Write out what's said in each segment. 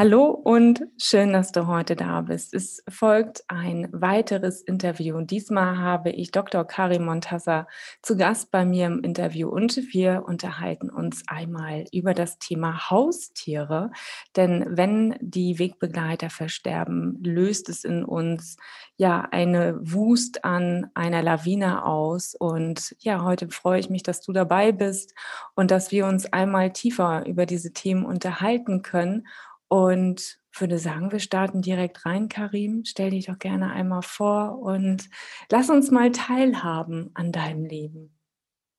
Hallo und schön, dass du heute da bist. Es folgt ein weiteres Interview. Diesmal habe ich Dr. Karim Montassa zu Gast bei mir im Interview und wir unterhalten uns einmal über das Thema Haustiere. Denn wenn die Wegbegleiter versterben, löst es in uns ja eine Wust an einer Lawine aus. Und ja, heute freue ich mich, dass du dabei bist und dass wir uns einmal tiefer über diese Themen unterhalten können und würde sagen, wir starten direkt rein, Karim. Stell dich doch gerne einmal vor und lass uns mal teilhaben an deinem Leben.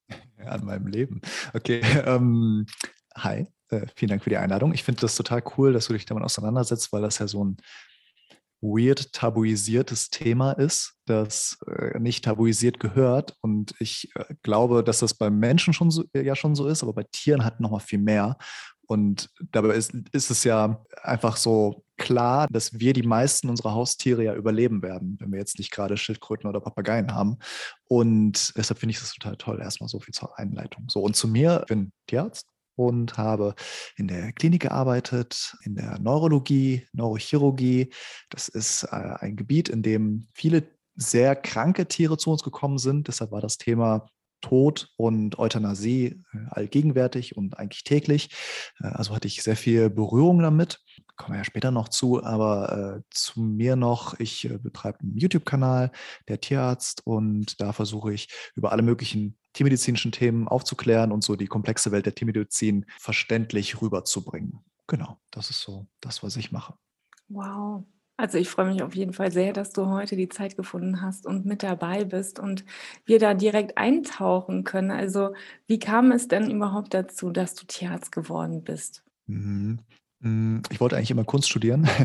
An meinem Leben. Okay. Ähm, hi, äh, vielen Dank für die Einladung. Ich finde das total cool, dass du dich damit auseinandersetzt, weil das ja so ein weird tabuisiertes Thema ist, das äh, nicht tabuisiert gehört. Und ich äh, glaube, dass das beim Menschen schon so, ja schon so ist, aber bei Tieren hat noch mal viel mehr. Und dabei ist, ist es ja einfach so klar, dass wir die meisten unserer Haustiere ja überleben werden, wenn wir jetzt nicht gerade Schildkröten oder Papageien haben. Und deshalb finde ich das total toll. Erstmal so viel zur Einleitung. So, und zu mir, ich bin Tierarzt und habe in der Klinik gearbeitet, in der Neurologie, Neurochirurgie. Das ist äh, ein Gebiet, in dem viele sehr kranke Tiere zu uns gekommen sind. Deshalb war das Thema Tod und Euthanasie äh, allgegenwärtig und eigentlich täglich. Äh, also hatte ich sehr viel Berührung damit. Kommen wir ja später noch zu, aber äh, zu mir noch, ich äh, betreibe einen YouTube-Kanal, der Tierarzt, und da versuche ich über alle möglichen tiermedizinischen Themen aufzuklären und so die komplexe Welt der Tiermedizin verständlich rüberzubringen. Genau, das ist so das, was ich mache. Wow, also ich freue mich auf jeden Fall sehr, dass du heute die Zeit gefunden hast und mit dabei bist und wir da direkt eintauchen können. Also wie kam es denn überhaupt dazu, dass du Tierarzt geworden bist? Mhm. Mm, ich wollte eigentlich immer Kunst studieren.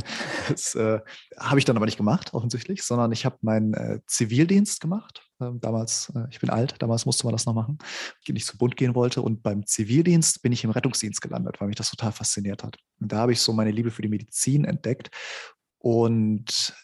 Das äh, habe ich dann aber nicht gemacht, offensichtlich, sondern ich habe meinen äh, Zivildienst gemacht. Ähm, damals, äh, ich bin alt, damals musste man das noch machen, ich nicht zu bunt gehen wollte. Und beim Zivildienst bin ich im Rettungsdienst gelandet, weil mich das total fasziniert hat. Und da habe ich so meine Liebe für die Medizin entdeckt und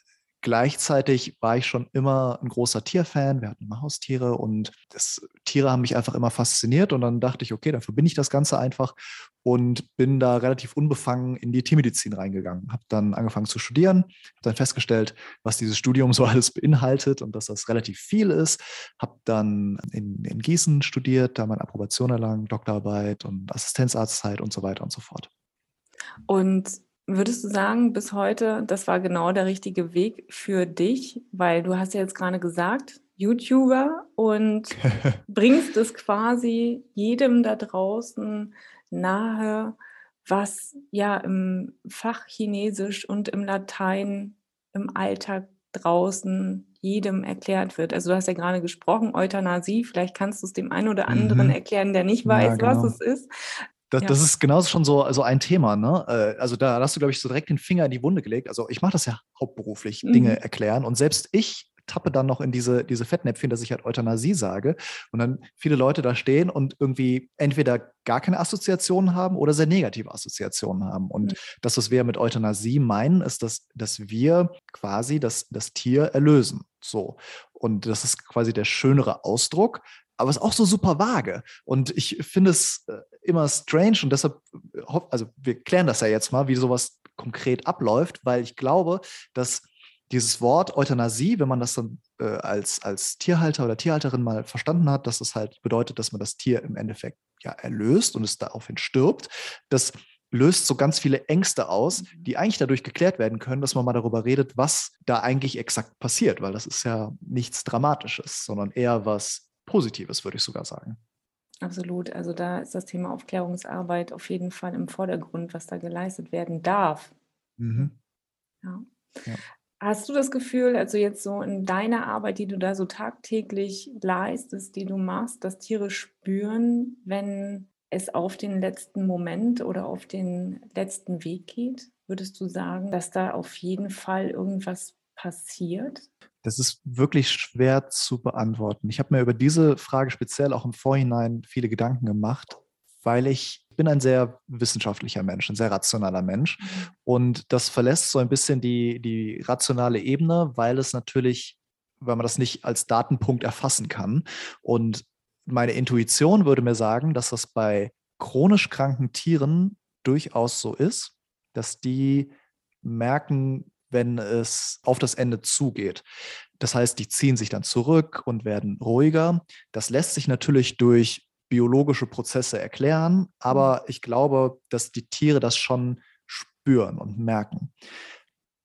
gleichzeitig war ich schon immer ein großer Tierfan. Wir hatten immer Haustiere und das, Tiere haben mich einfach immer fasziniert. Und dann dachte ich, okay, dann verbinde ich das Ganze einfach und bin da relativ unbefangen in die Tiermedizin reingegangen. Habe dann angefangen zu studieren, habe dann festgestellt, was dieses Studium so alles beinhaltet und dass das relativ viel ist. Habe dann in, in Gießen studiert, da meine Approbation erlangt, Doktorarbeit und Assistenzarztzeit und so weiter und so fort. Und Würdest du sagen, bis heute, das war genau der richtige Weg für dich? Weil du hast ja jetzt gerade gesagt, YouTuber und bringst es quasi jedem da draußen nahe, was ja im Fach Chinesisch und im Latein im Alltag draußen jedem erklärt wird. Also du hast ja gerade gesprochen, Euthanasie, vielleicht kannst du es dem einen oder anderen mhm. erklären, der nicht weiß, ja, genau. was es ist. Das, ja. das ist genauso schon so also ein Thema. Ne? Äh, also da hast du, glaube ich, so direkt den Finger in die Wunde gelegt. Also ich mache das ja hauptberuflich, mhm. Dinge erklären. Und selbst ich tappe dann noch in diese, diese Fettnäpfchen, dass ich halt Euthanasie sage. Und dann viele Leute da stehen und irgendwie entweder gar keine Assoziationen haben oder sehr negative Assoziationen haben. Und mhm. das, was wir mit Euthanasie meinen, ist, dass, dass wir quasi das, das Tier erlösen. So. Und das ist quasi der schönere Ausdruck aber es ist auch so super vage. Und ich finde es äh, immer strange und deshalb, äh, also wir klären das ja jetzt mal, wie sowas konkret abläuft, weil ich glaube, dass dieses Wort Euthanasie, wenn man das dann äh, als, als Tierhalter oder Tierhalterin mal verstanden hat, dass es halt bedeutet, dass man das Tier im Endeffekt ja erlöst und es daraufhin stirbt, das löst so ganz viele Ängste aus, mhm. die eigentlich dadurch geklärt werden können, dass man mal darüber redet, was da eigentlich exakt passiert, weil das ist ja nichts Dramatisches, sondern eher was Positives, würde ich sogar sagen. Absolut. Also da ist das Thema Aufklärungsarbeit auf jeden Fall im Vordergrund, was da geleistet werden darf. Mhm. Ja. ja. Hast du das Gefühl, also jetzt so in deiner Arbeit, die du da so tagtäglich leistest, die du machst, dass Tiere spüren, wenn es auf den letzten Moment oder auf den letzten Weg geht? würdest du sagen, dass da auf jeden Fall irgendwas passiert? Das ist wirklich schwer zu beantworten. Ich habe mir über diese Frage speziell auch im Vorhinein viele Gedanken gemacht, weil ich bin ein sehr wissenschaftlicher Mensch, ein sehr rationaler Mensch. Mhm. Und das verlässt so ein bisschen die, die rationale Ebene, weil es natürlich, weil man das nicht als Datenpunkt erfassen kann. Und meine Intuition würde mir sagen, dass das bei chronisch kranken Tieren durchaus so ist, dass die merken, wenn es auf das Ende zugeht. Das heißt, die ziehen sich dann zurück und werden ruhiger. Das lässt sich natürlich durch biologische Prozesse erklären, aber mhm. ich glaube, dass die Tiere das schon spüren und merken.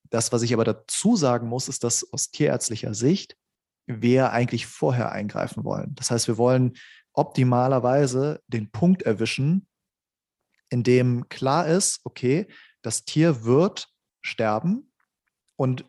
Das, was ich aber dazu sagen muss, ist, dass aus tierärztlicher Sicht wir eigentlich vorher eingreifen wollen. Das heißt, wir wollen optimalerweise den Punkt erwischen, in dem klar ist, okay, das Tier wird sterben und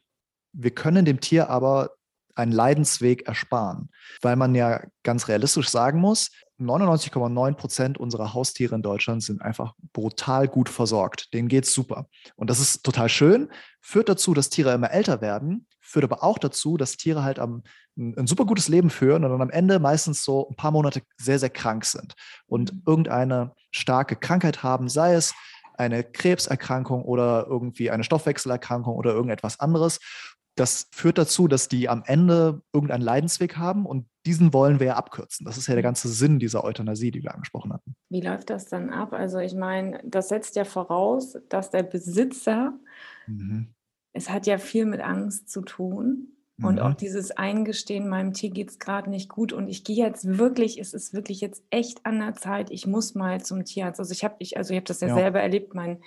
wir können dem Tier aber einen Leidensweg ersparen, weil man ja ganz realistisch sagen muss, 99,9 Prozent unserer Haustiere in Deutschland sind einfach brutal gut versorgt. Denen geht's super. Und das ist total schön, führt dazu, dass Tiere immer älter werden, führt aber auch dazu, dass Tiere halt am, ein, ein super gutes Leben führen und dann am Ende meistens so ein paar Monate sehr, sehr krank sind und mhm. irgendeine starke Krankheit haben, sei es eine Krebserkrankung oder irgendwie eine Stoffwechselerkrankung oder irgendetwas anderes. Das führt dazu, dass die am Ende irgendeinen Leidensweg haben und diesen wollen wir ja abkürzen. Das ist ja der mhm. ganze Sinn dieser Euthanasie, die wir angesprochen hatten. Wie läuft das dann ab? Also ich meine, das setzt ja voraus, dass der Besitzer, mhm. es hat ja viel mit Angst zu tun, und mhm. auch dieses Eingestehen, meinem Tier geht es gerade nicht gut und ich gehe jetzt wirklich, es ist wirklich jetzt echt an der Zeit, ich muss mal zum Tierarzt. Also ich habe ich, also ich hab das ja, ja, selber erlebt, mein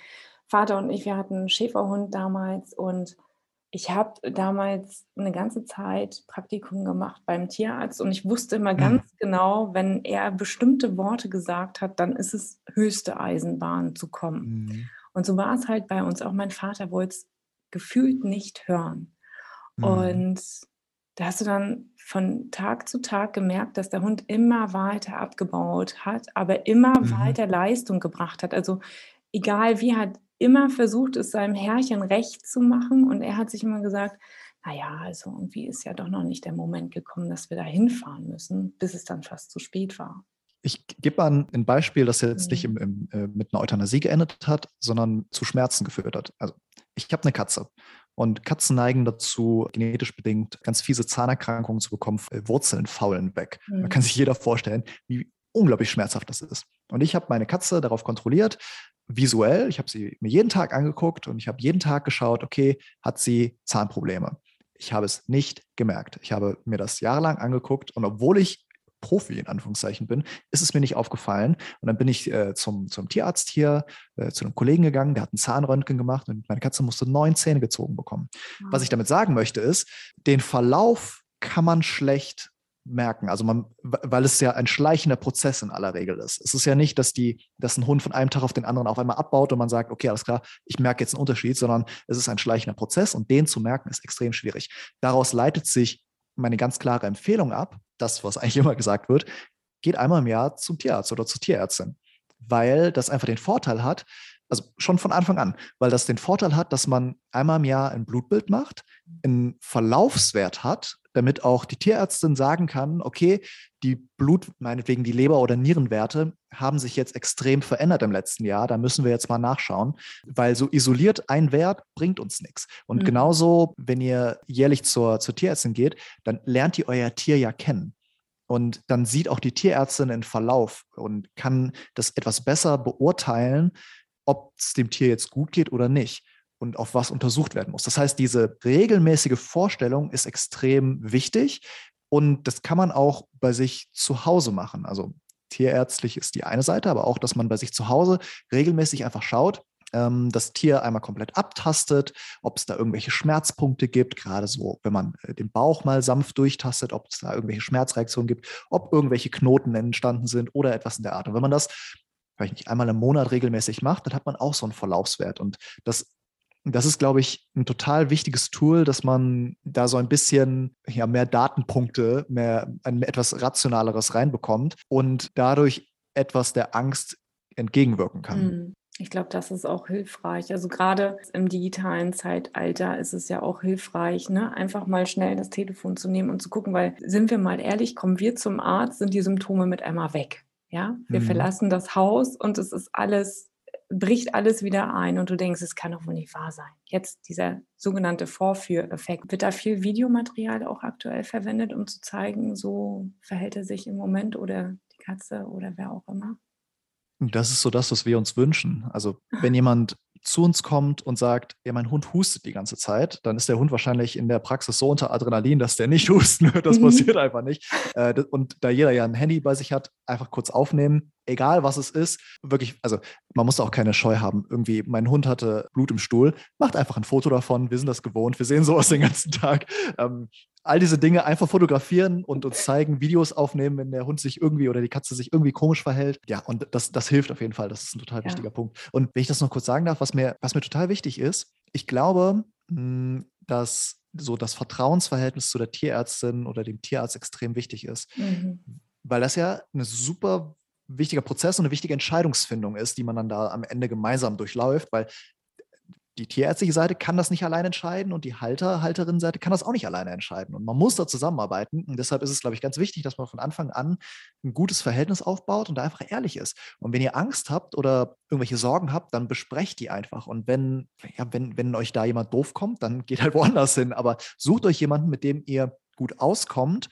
Vater und ich, wir hatten einen Schäferhund damals und ich habe damals eine ganze Zeit Praktikum gemacht beim Tierarzt und ich wusste immer mhm. ganz genau, wenn er bestimmte Worte gesagt hat, dann ist es höchste Eisenbahn zu kommen. Mhm. Und so war es halt bei uns. Auch mein Vater wollte es gefühlt nicht hören. Mhm. Und da hast du dann von Tag zu Tag gemerkt, dass der Hund immer weiter abgebaut hat, aber immer mhm. weiter Leistung gebracht hat. Also egal wie, hat immer versucht, es seinem Herrchen recht zu machen. Und er hat sich immer gesagt, naja, also irgendwie ist ja doch noch nicht der Moment gekommen, dass wir da hinfahren müssen, bis es dann fast zu spät war. Ich gebe mal ein Beispiel, das jetzt mhm. nicht im, im, äh, mit einer Euthanasie geendet hat, sondern zu Schmerzen geführt hat. Also ich habe eine Katze und Katzen neigen dazu, genetisch bedingt ganz fiese Zahnerkrankungen zu bekommen, äh, Wurzeln faulen weg. Mhm. Man kann sich jeder vorstellen, wie unglaublich schmerzhaft das ist. Und ich habe meine Katze darauf kontrolliert, visuell. Ich habe sie mir jeden Tag angeguckt und ich habe jeden Tag geschaut, okay, hat sie Zahnprobleme? Ich habe es nicht gemerkt. Ich habe mir das jahrelang angeguckt und obwohl ich Profi in Anführungszeichen bin, ist es mir nicht aufgefallen. Und dann bin ich äh, zum, zum Tierarzt hier, äh, zu einem Kollegen gegangen, der hat ein Zahnröntgen gemacht und meine Katze musste neun Zähne gezogen bekommen. Wow. Was ich damit sagen möchte, ist, den Verlauf kann man schlecht merken. Also man, weil es ja ein schleichender Prozess in aller Regel ist. Es ist ja nicht, dass die, dass ein Hund von einem Tag auf den anderen auf einmal abbaut und man sagt, okay, alles klar, ich merke jetzt einen Unterschied, sondern es ist ein schleichender Prozess und den zu merken ist extrem schwierig. Daraus leitet sich meine ganz klare Empfehlung ab, das, was eigentlich immer gesagt wird, geht einmal im Jahr zum Tierarzt oder zur Tierärztin, weil das einfach den Vorteil hat, also schon von Anfang an, weil das den Vorteil hat, dass man einmal im Jahr ein Blutbild macht, einen Verlaufswert hat, damit auch die Tierärztin sagen kann, okay, die Blut, meinetwegen die Leber- oder Nierenwerte haben sich jetzt extrem verändert im letzten Jahr. Da müssen wir jetzt mal nachschauen, weil so isoliert ein Wert bringt uns nichts. Und mhm. genauso, wenn ihr jährlich zur, zur Tierärztin geht, dann lernt ihr euer Tier ja kennen. Und dann sieht auch die Tierärztin den Verlauf und kann das etwas besser beurteilen, ob es dem Tier jetzt gut geht oder nicht und auf was untersucht werden muss. Das heißt, diese regelmäßige Vorstellung ist extrem wichtig und das kann man auch bei sich zu Hause machen. Also tierärztlich ist die eine Seite, aber auch, dass man bei sich zu Hause regelmäßig einfach schaut, ähm, das Tier einmal komplett abtastet, ob es da irgendwelche Schmerzpunkte gibt, gerade so, wenn man äh, den Bauch mal sanft durchtastet, ob es da irgendwelche Schmerzreaktionen gibt, ob irgendwelche Knoten entstanden sind oder etwas in der Art. Und wenn man das vielleicht nicht einmal im Monat regelmäßig macht, dann hat man auch so einen Verlaufswert. Und das das ist, glaube ich, ein total wichtiges Tool, dass man da so ein bisschen ja, mehr Datenpunkte, mehr ein etwas rationaleres reinbekommt und dadurch etwas der Angst entgegenwirken kann. Mhm. Ich glaube, das ist auch hilfreich. Also gerade im digitalen Zeitalter ist es ja auch hilfreich, ne? einfach mal schnell das Telefon zu nehmen und zu gucken, weil sind wir mal ehrlich, kommen wir zum Arzt, sind die Symptome mit einmal weg. Ja, wir mhm. verlassen das Haus und es ist alles, bricht alles wieder ein und du denkst, es kann doch wohl nicht wahr sein. Jetzt dieser sogenannte Vorführeffekt. Wird da viel Videomaterial auch aktuell verwendet, um zu zeigen, so verhält er sich im Moment oder die Katze oder wer auch immer? Das ist so das, was wir uns wünschen. Also wenn jemand zu uns kommt und sagt, ja, mein Hund hustet die ganze Zeit, dann ist der Hund wahrscheinlich in der Praxis so unter Adrenalin, dass der nicht husten wird. Das mhm. passiert einfach nicht. Äh, und da jeder ja ein Handy bei sich hat, einfach kurz aufnehmen, egal was es ist. Wirklich, also man muss auch keine Scheu haben. Irgendwie, mein Hund hatte Blut im Stuhl, macht einfach ein Foto davon. Wir sind das gewohnt. Wir sehen sowas den ganzen Tag. All diese Dinge einfach fotografieren und uns zeigen, Videos aufnehmen, wenn der Hund sich irgendwie oder die Katze sich irgendwie komisch verhält. Ja, und das, das hilft auf jeden Fall. Das ist ein total ja. wichtiger Punkt. Und wenn ich das noch kurz sagen darf, was mir, was mir total wichtig ist, ich glaube, hm, dass so das Vertrauensverhältnis zu der Tierärztin oder dem Tierarzt extrem wichtig ist. Mhm. Weil das ja eine super wichtiger Prozess und eine wichtige Entscheidungsfindung ist, die man dann da am Ende gemeinsam durchläuft, weil die tierärztliche Seite kann das nicht allein entscheiden und die Halter, Halterin-Seite kann das auch nicht alleine entscheiden. Und man muss da zusammenarbeiten. Und deshalb ist es, glaube ich, ganz wichtig, dass man von Anfang an ein gutes Verhältnis aufbaut und da einfach ehrlich ist. Und wenn ihr Angst habt oder irgendwelche Sorgen habt, dann besprecht die einfach. Und wenn, ja, wenn, wenn euch da jemand doof kommt, dann geht halt woanders hin. Aber sucht euch jemanden, mit dem ihr gut auskommt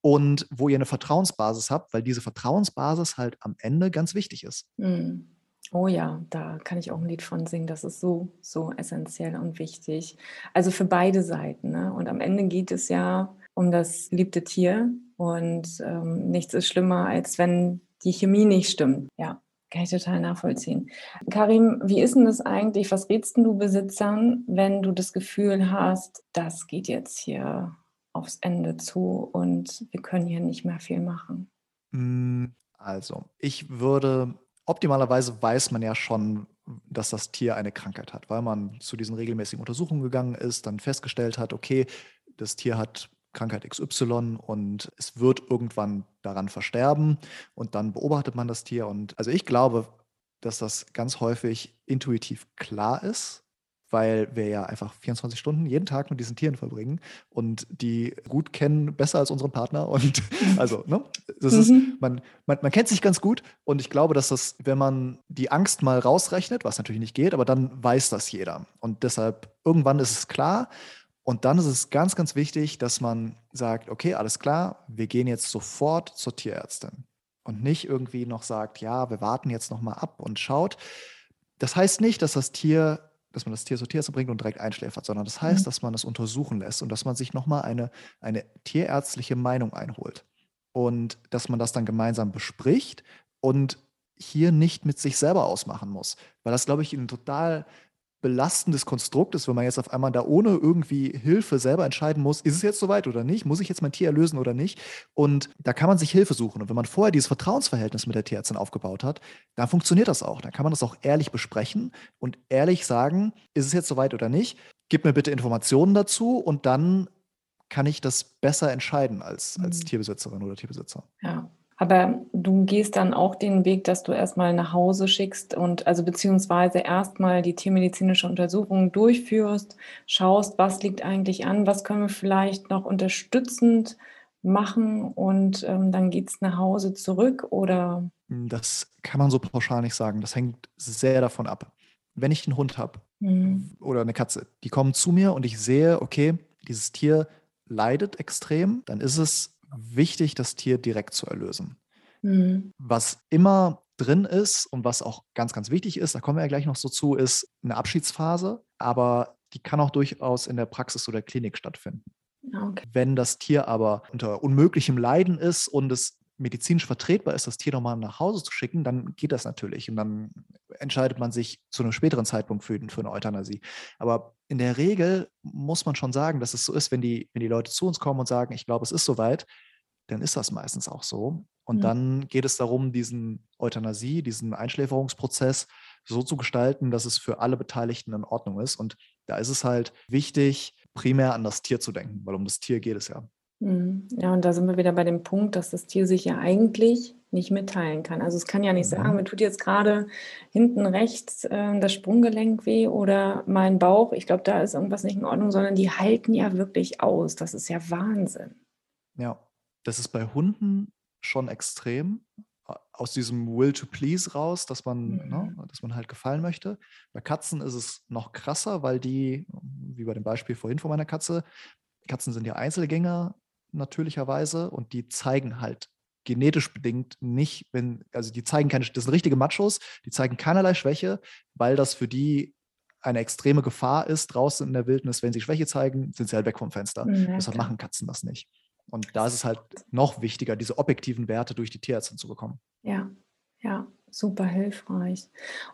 und wo ihr eine Vertrauensbasis habt, weil diese Vertrauensbasis halt am Ende ganz wichtig ist. Mhm. Oh ja, da kann ich auch ein Lied von singen. Das ist so, so essentiell und wichtig. Also für beide Seiten. Ne? Und am Ende geht es ja um das liebte Tier. Und ähm, nichts ist schlimmer, als wenn die Chemie nicht stimmt. Ja, kann ich total nachvollziehen. Karim, wie ist denn das eigentlich? Was rätst du Besitzern, wenn du das Gefühl hast, das geht jetzt hier aufs Ende zu und wir können hier nicht mehr viel machen? Hm, also, ich würde optimalerweise weiß man ja schon, dass das Tier eine Krankheit hat, weil man zu diesen regelmäßigen Untersuchungen gegangen ist, dann festgestellt hat, okay, das Tier hat Krankheit XY und es wird irgendwann daran versterben und dann beobachtet man das Tier. Und also ich glaube, dass das ganz häufig intuitiv klar ist, weil wir ja einfach 24 Stunden jeden Tag mit diesen Tieren verbringen und die gut kennen, besser als unseren Partner. Und also, ne, das ist, mhm. man, man, man kennt sich ganz gut und ich glaube, dass das, wenn man die Angst mal rausrechnet, was natürlich nicht geht, aber dann weiß das jeder. Und deshalb, irgendwann ist es klar. Und dann ist es ganz, ganz wichtig, dass man sagt, okay, alles klar, wir gehen jetzt sofort zur Tierärztin. Und nicht irgendwie noch sagt, ja, wir warten jetzt noch mal ab und schaut. Das heißt nicht, dass das Tier dass man das Tier zur Tierärztin bringt und direkt einschläfert, sondern das heißt, mhm. dass man es untersuchen lässt und dass man sich nochmal eine, eine tierärztliche Meinung einholt. Und dass man das dann gemeinsam bespricht und hier nicht mit sich selber ausmachen muss. Weil das, glaube ich, ein total belastendes Konstrukt ist, wenn man jetzt auf einmal da ohne irgendwie Hilfe selber entscheiden muss, ist es jetzt soweit oder nicht, muss ich jetzt mein Tier erlösen oder nicht. Und da kann man sich Hilfe suchen. Und wenn man vorher dieses Vertrauensverhältnis mit der Tierärztin aufgebaut hat, dann funktioniert das auch. Dann kann man das auch ehrlich besprechen und ehrlich sagen, ist es jetzt soweit oder nicht. Gib mir bitte Informationen dazu und dann kann ich das besser entscheiden als, als mhm. Tierbesitzerin oder Tierbesitzer. Ja. Aber du gehst dann auch den Weg, dass du erstmal nach Hause schickst und also beziehungsweise erstmal die tiermedizinische Untersuchung durchführst, schaust, was liegt eigentlich an, was können wir vielleicht noch unterstützend machen und ähm, dann geht es nach Hause zurück oder? Das kann man so pauschal nicht sagen. Das hängt sehr davon ab. Wenn ich einen Hund habe mhm. oder eine Katze, die kommen zu mir und ich sehe, okay, dieses Tier leidet extrem, dann ist es wichtig, das Tier direkt zu erlösen. Mhm. Was immer drin ist und was auch ganz, ganz wichtig ist, da kommen wir ja gleich noch so zu, ist eine Abschiedsphase, aber die kann auch durchaus in der Praxis oder Klinik stattfinden. Okay. Wenn das Tier aber unter unmöglichem Leiden ist und es medizinisch vertretbar ist, das Tier nochmal nach Hause zu schicken, dann geht das natürlich. Und dann entscheidet man sich zu einem späteren Zeitpunkt für, für eine Euthanasie. Aber in der Regel muss man schon sagen, dass es so ist, wenn die, wenn die Leute zu uns kommen und sagen, ich glaube, es ist soweit, dann ist das meistens auch so. Und ja. dann geht es darum, diesen Euthanasie, diesen Einschläferungsprozess so zu gestalten, dass es für alle Beteiligten in Ordnung ist. Und da ist es halt wichtig, primär an das Tier zu denken, weil um das Tier geht es ja. Mhm. Ja, und da sind wir wieder bei dem Punkt, dass das Tier sich ja eigentlich nicht mitteilen kann. Also es kann ja nicht mhm. sagen, mir tut jetzt gerade hinten rechts äh, das Sprunggelenk weh oder mein Bauch, ich glaube, da ist irgendwas nicht in Ordnung, sondern die halten ja wirklich aus. Das ist ja Wahnsinn. Ja, das ist bei Hunden schon extrem aus diesem Will to Please raus, dass man, ne, mhm. ne, dass man halt gefallen möchte. Bei Katzen ist es noch krasser, weil die, wie bei dem Beispiel vorhin von meiner Katze, Katzen sind ja Einzelgänger natürlicherweise und die zeigen halt genetisch bedingt nicht, wenn, also die zeigen keine, das sind richtige Machos, die zeigen keinerlei Schwäche, weil das für die eine extreme Gefahr ist draußen in der Wildnis. Wenn sie Schwäche zeigen, sind sie halt weg vom Fenster. Ja, Deshalb machen Katzen das nicht. Und da ist es halt noch wichtiger, diese objektiven Werte durch die Tierärztin zu bekommen. Ja, ja, super hilfreich.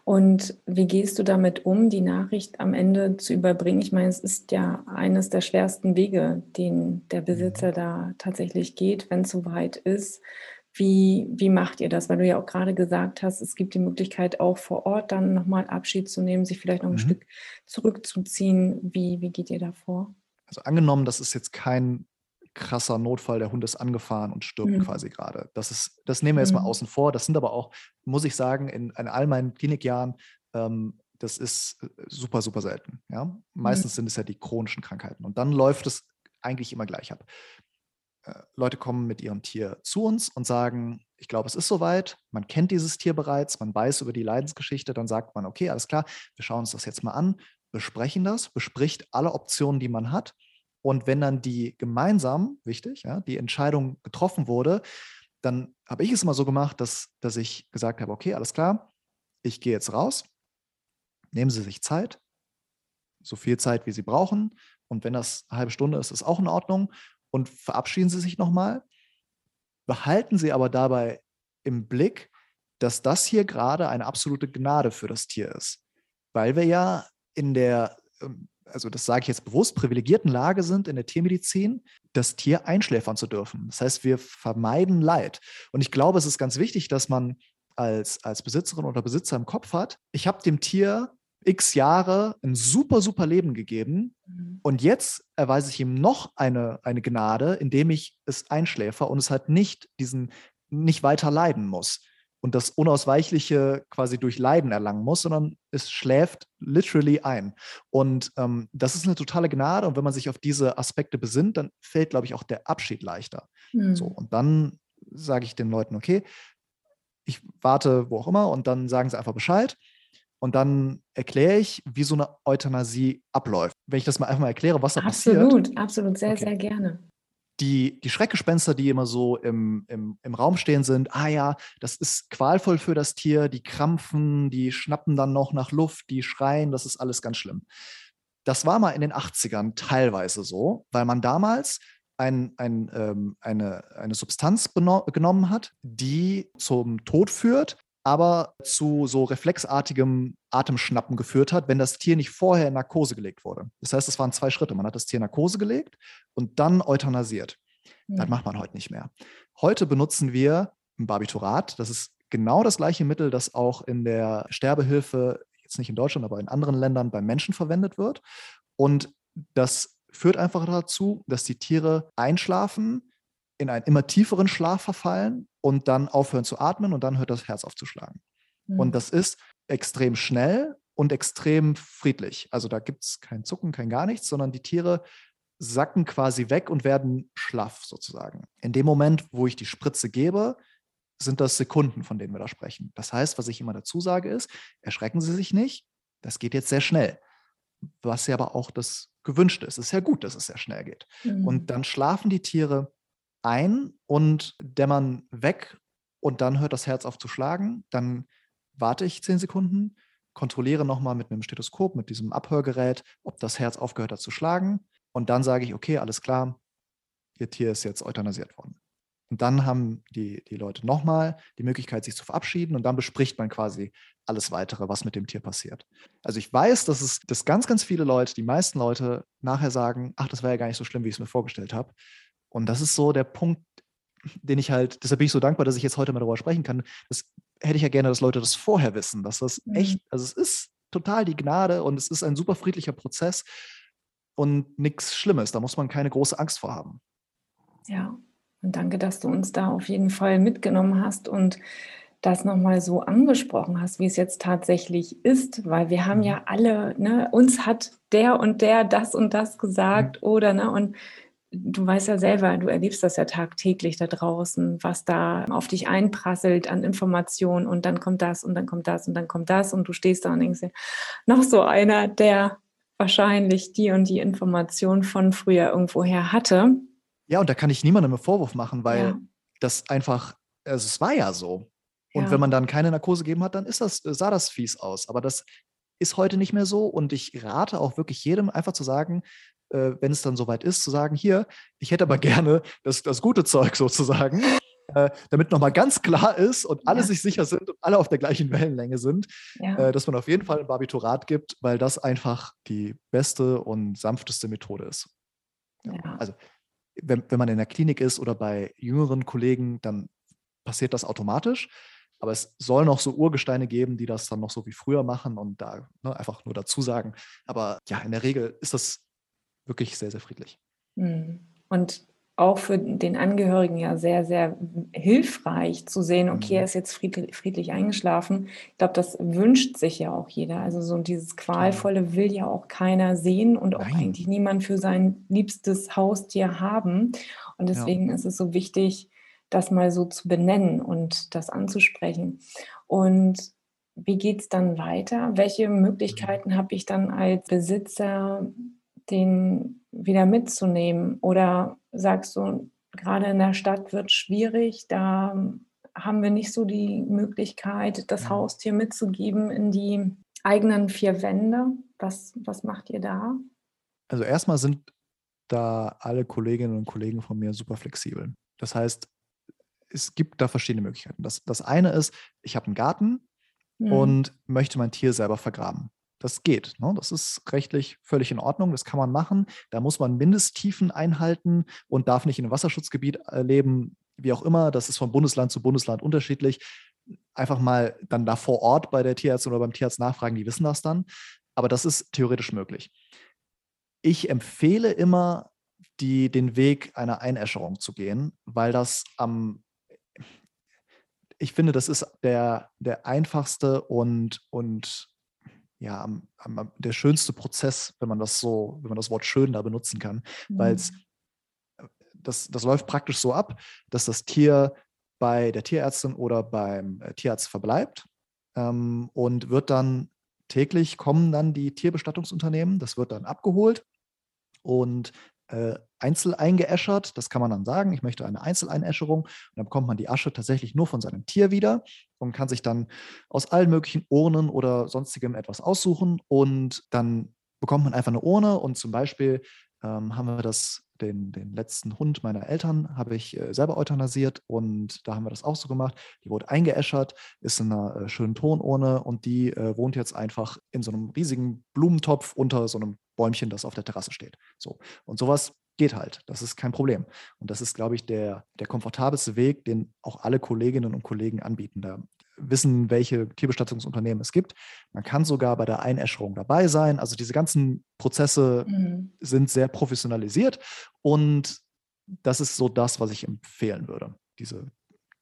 Und wie gehst du damit um, die Nachricht am Ende zu überbringen? Ich meine, es ist ja eines der schwersten Wege, den der Besitzer mhm. da tatsächlich geht, wenn es soweit ist. Wie, wie macht ihr das? Weil du ja auch gerade gesagt hast, es gibt die Möglichkeit auch vor Ort dann nochmal Abschied zu nehmen, sich vielleicht noch ein mhm. Stück zurückzuziehen. Wie, wie geht ihr da vor? Also angenommen, das ist jetzt kein krasser Notfall, der Hund ist angefahren und stirbt mhm. quasi gerade. Das ist, das nehmen wir jetzt mal mhm. außen vor. Das sind aber auch, muss ich sagen, in, in all meinen Klinikjahren, ähm, das ist äh, super, super selten. Ja? Meistens mhm. sind es ja die chronischen Krankheiten. Und dann läuft es eigentlich immer gleich ab. Äh, Leute kommen mit ihrem Tier zu uns und sagen, ich glaube, es ist soweit, man kennt dieses Tier bereits, man weiß über die Leidensgeschichte, dann sagt man, okay, alles klar, wir schauen uns das jetzt mal an, besprechen das, bespricht alle Optionen, die man hat und wenn dann die gemeinsam, wichtig, ja, die Entscheidung getroffen wurde, dann habe ich es immer so gemacht, dass, dass ich gesagt habe, okay, alles klar, ich gehe jetzt raus, nehmen Sie sich Zeit, so viel Zeit, wie Sie brauchen. Und wenn das eine halbe Stunde ist, ist auch in Ordnung. Und verabschieden Sie sich nochmal. Behalten Sie aber dabei im Blick, dass das hier gerade eine absolute Gnade für das Tier ist. Weil wir ja in der ähm, also das sage ich jetzt bewusst, privilegierten Lage sind in der Tiermedizin, das Tier einschläfern zu dürfen. Das heißt, wir vermeiden Leid. Und ich glaube, es ist ganz wichtig, dass man als, als Besitzerin oder Besitzer im Kopf hat, ich habe dem Tier x Jahre ein super, super Leben gegeben mhm. und jetzt erweise ich ihm noch eine, eine Gnade, indem ich es einschläfer und es halt nicht diesen, nicht weiter leiden muss und das Unausweichliche quasi durch Leiden erlangen muss, sondern es schläft literally ein. Und ähm, das ist eine totale Gnade. Und wenn man sich auf diese Aspekte besinnt, dann fällt, glaube ich, auch der Abschied leichter. Mhm. So, und dann sage ich den Leuten, okay, ich warte wo auch immer und dann sagen sie einfach Bescheid. Und dann erkläre ich, wie so eine Euthanasie abläuft. Wenn ich das mal einfach mal erkläre, was da absolut, passiert. Absolut, absolut, sehr, okay. sehr gerne die, die Schreckgespenster, die immer so im, im, im Raum stehen sind, ah ja, das ist qualvoll für das Tier, die krampfen, die schnappen dann noch nach Luft, die schreien, das ist alles ganz schlimm. Das war mal in den 80ern teilweise so, weil man damals ein, ein, ähm, eine, eine Substanz genommen hat, die zum Tod führt, aber zu so reflexartigem Atemschnappen geführt hat, wenn das Tier nicht vorher in Narkose gelegt wurde. Das heißt, es waren zwei Schritte. Man hat das Tier in Narkose gelegt und dann euthanasiert. Ja. Das macht man heute nicht mehr. Heute benutzen wir ein Barbiturat. Das ist genau das gleiche Mittel, das auch in der Sterbehilfe, jetzt nicht in Deutschland, aber in anderen Ländern beim Menschen verwendet wird. Und das führt einfach dazu, dass die Tiere einschlafen, in einen immer tieferen Schlaf verfallen und dann aufhören zu atmen und dann hört das Herz auf zu schlagen. Mhm. Und das ist extrem schnell und extrem friedlich. Also da gibt es kein Zucken, kein gar nichts, sondern die Tiere sacken quasi weg und werden schlaff sozusagen. In dem Moment, wo ich die Spritze gebe, sind das Sekunden, von denen wir da sprechen. Das heißt, was ich immer dazu sage, ist, erschrecken Sie sich nicht, das geht jetzt sehr schnell. Was ja aber auch das Gewünschte ist. Es ist ja gut, dass es sehr schnell geht. Mhm. Und dann schlafen die Tiere ein und dämmern weg und dann hört das Herz auf zu schlagen. Dann warte ich zehn Sekunden, kontrolliere nochmal mit einem Stethoskop, mit diesem Abhörgerät, ob das Herz aufgehört hat zu schlagen. Und dann sage ich, okay, alles klar, Ihr Tier ist jetzt euthanasiert worden. Und dann haben die, die Leute nochmal die Möglichkeit, sich zu verabschieden und dann bespricht man quasi alles weitere, was mit dem Tier passiert. Also ich weiß, dass es dass ganz, ganz viele Leute, die meisten Leute nachher sagen, ach, das war ja gar nicht so schlimm, wie ich es mir vorgestellt habe. Und das ist so der Punkt, den ich halt, deshalb bin ich so dankbar, dass ich jetzt heute mal darüber sprechen kann. Das hätte ich ja gerne, dass Leute das vorher wissen, dass das mhm. echt, also es ist total die Gnade und es ist ein super friedlicher Prozess und nichts Schlimmes. Da muss man keine große Angst vor haben. Ja, Und danke, dass du uns da auf jeden Fall mitgenommen hast und das nochmal so angesprochen hast, wie es jetzt tatsächlich ist, weil wir haben ja mhm. alle, ne, uns hat der und der das und das gesagt mhm. oder, ne, und du weißt ja selber, du erlebst das ja tagtäglich da draußen, was da auf dich einprasselt an Informationen und dann kommt das und dann kommt das und dann kommt das und du stehst da und denkst dir, noch so einer, der wahrscheinlich die und die Information von früher irgendwoher hatte. Ja, und da kann ich niemandem einen Vorwurf machen, weil ja. das einfach, also es war ja so. Und ja. wenn man dann keine Narkose gegeben hat, dann ist das, sah das fies aus. Aber das ist heute nicht mehr so. Und ich rate auch wirklich jedem einfach zu sagen, äh, wenn es dann soweit ist, zu sagen, hier, ich hätte aber gerne das, das gute Zeug sozusagen, äh, damit nochmal ganz klar ist und alle ja. sich sicher sind und alle auf der gleichen Wellenlänge sind, ja. äh, dass man auf jeden Fall ein Barbiturat gibt, weil das einfach die beste und sanfteste Methode ist. Ja. Also wenn, wenn man in der Klinik ist oder bei jüngeren Kollegen, dann passiert das automatisch. Aber es soll noch so Urgesteine geben, die das dann noch so wie früher machen und da ne, einfach nur dazu sagen. Aber ja, in der Regel ist das wirklich sehr, sehr friedlich. Hm. Und auch für den Angehörigen ja sehr, sehr hilfreich zu sehen, okay, mhm. er ist jetzt friedlich, friedlich eingeschlafen. Ich glaube, das wünscht sich ja auch jeder. Also so dieses Qualvolle will ja auch keiner sehen und auch Nein. eigentlich niemand für sein liebstes Haustier haben. Und deswegen ja. ist es so wichtig, das mal so zu benennen und das anzusprechen. Und wie geht es dann weiter? Welche mhm. Möglichkeiten habe ich dann als Besitzer, den wieder mitzunehmen? Oder sagst du, gerade in der Stadt wird es schwierig, da haben wir nicht so die Möglichkeit, das Haustier mitzugeben in die eigenen vier Wände? Was, was macht ihr da? Also erstmal sind da alle Kolleginnen und Kollegen von mir super flexibel. Das heißt, es gibt da verschiedene Möglichkeiten. Das, das eine ist, ich habe einen Garten mhm. und möchte mein Tier selber vergraben. Das geht. Ne? Das ist rechtlich völlig in Ordnung. Das kann man machen. Da muss man Mindesttiefen einhalten und darf nicht in einem Wasserschutzgebiet äh, leben, wie auch immer. Das ist von Bundesland zu Bundesland unterschiedlich. Einfach mal dann da vor Ort bei der Tierärztin oder beim Tierarzt nachfragen, die wissen das dann. Aber das ist theoretisch möglich. Ich empfehle immer, die, den Weg einer Einäscherung zu gehen, weil das am ich finde, das ist der, der einfachste und, und ja, am, am, der schönste Prozess, wenn man das so, wenn man das Wort schön da benutzen kann, mhm. weil es das, das läuft praktisch so ab, dass das Tier bei der Tierärztin oder beim äh, Tierarzt verbleibt ähm, und wird dann täglich kommen dann die Tierbestattungsunternehmen, das wird dann abgeholt und äh, einzel eingeäschert. Das kann man dann sagen, ich möchte eine Einzeleinäscherung. Und dann bekommt man die Asche tatsächlich nur von seinem Tier wieder und kann sich dann aus allen möglichen Urnen oder sonstigem etwas aussuchen. Und dann bekommt man einfach eine Urne und zum Beispiel ähm, haben wir das, den, den letzten Hund meiner Eltern habe ich äh, selber euthanasiert und da haben wir das auch so gemacht. Die wurde eingeäschert, ist in einer äh, schönen Tonurne und die äh, wohnt jetzt einfach in so einem riesigen Blumentopf unter so einem Bäumchen, das auf der Terrasse steht. So. Und sowas geht halt. Das ist kein Problem. Und das ist, glaube ich, der, der komfortabelste Weg, den auch alle Kolleginnen und Kollegen anbieten. Da wissen, welche Tierbestattungsunternehmen es gibt. Man kann sogar bei der Einäscherung dabei sein. Also diese ganzen Prozesse mhm. sind sehr professionalisiert und das ist so das, was ich empfehlen würde, diese,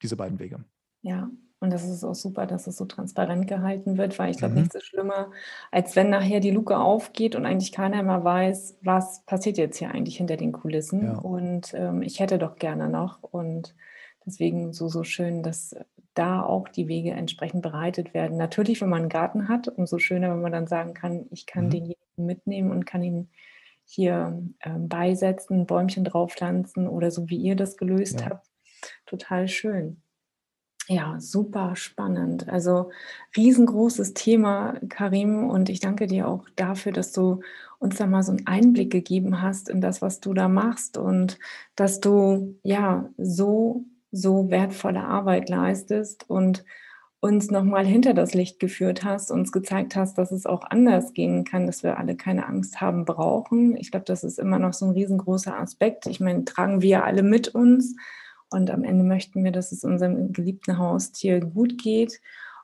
diese beiden Wege. Ja, und das ist auch super, dass es so transparent gehalten wird, weil ich glaube, mhm. nichts ist schlimmer, als wenn nachher die Luke aufgeht und eigentlich keiner mehr weiß, was passiert jetzt hier eigentlich hinter den Kulissen. Ja. Und ähm, ich hätte doch gerne noch. Und deswegen so, so schön, dass da auch die Wege entsprechend bereitet werden. Natürlich, wenn man einen Garten hat, umso schöner, wenn man dann sagen kann, ich kann mhm. denjenigen mitnehmen und kann ihn hier ähm, beisetzen, Bäumchen draufpflanzen oder so, wie ihr das gelöst ja. habt. Total schön. Ja, super spannend. Also riesengroßes Thema, Karim. Und ich danke dir auch dafür, dass du uns da mal so einen Einblick gegeben hast in das, was du da machst und dass du ja so, so wertvolle Arbeit leistest und uns nochmal hinter das Licht geführt hast, uns gezeigt hast, dass es auch anders gehen kann, dass wir alle keine Angst haben brauchen. Ich glaube, das ist immer noch so ein riesengroßer Aspekt. Ich meine, tragen wir alle mit uns. Und am Ende möchten wir, dass es unserem geliebten Haustier gut geht.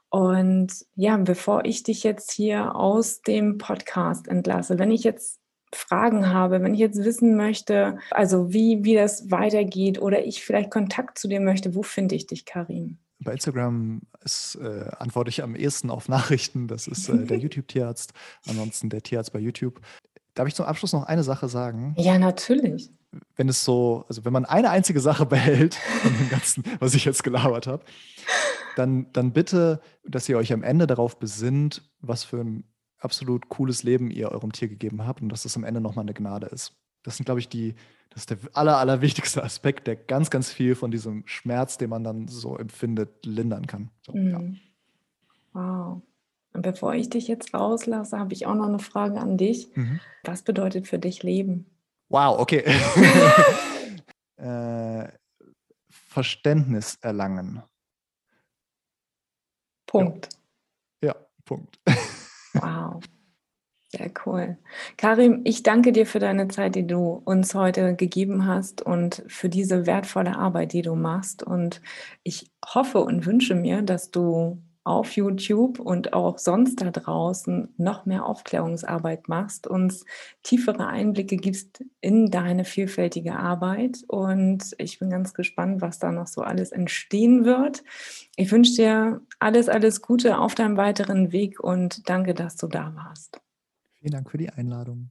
Und ja, bevor ich dich jetzt hier aus dem Podcast entlasse, wenn ich jetzt Fragen habe, wenn ich jetzt wissen möchte, also wie, wie das weitergeht oder ich vielleicht Kontakt zu dir möchte, wo finde ich dich, Karim? Bei Instagram ist, äh, antworte ich am ehesten auf Nachrichten. Das ist äh, der YouTube-Tierarzt. Ansonsten der Tierarzt bei YouTube. Darf ich zum Abschluss noch eine Sache sagen? Ja, natürlich. Wenn es so, also wenn man eine einzige Sache behält von dem Ganzen, was ich jetzt gelabert habe, dann, dann bitte, dass ihr euch am Ende darauf besinnt, was für ein absolut cooles Leben ihr eurem Tier gegeben habt und dass das am Ende nochmal eine Gnade ist. Das sind, glaube ich, die, das ist der aller, allerwichtigste Aspekt, der ganz, ganz viel von diesem Schmerz, den man dann so empfindet, lindern kann. So, mhm. ja. Wow. Und bevor ich dich jetzt rauslasse, habe ich auch noch eine Frage an dich. Mhm. Was bedeutet für dich Leben? Wow, okay. äh, Verständnis erlangen. Punkt. Ja, ja Punkt. wow. Sehr cool. Karim, ich danke dir für deine Zeit, die du uns heute gegeben hast und für diese wertvolle Arbeit, die du machst. Und ich hoffe und wünsche mir, dass du auf YouTube und auch sonst da draußen noch mehr Aufklärungsarbeit machst, uns tiefere Einblicke gibst in deine vielfältige Arbeit. Und ich bin ganz gespannt, was da noch so alles entstehen wird. Ich wünsche dir alles, alles Gute auf deinem weiteren Weg und danke, dass du da warst. Vielen Dank für die Einladung.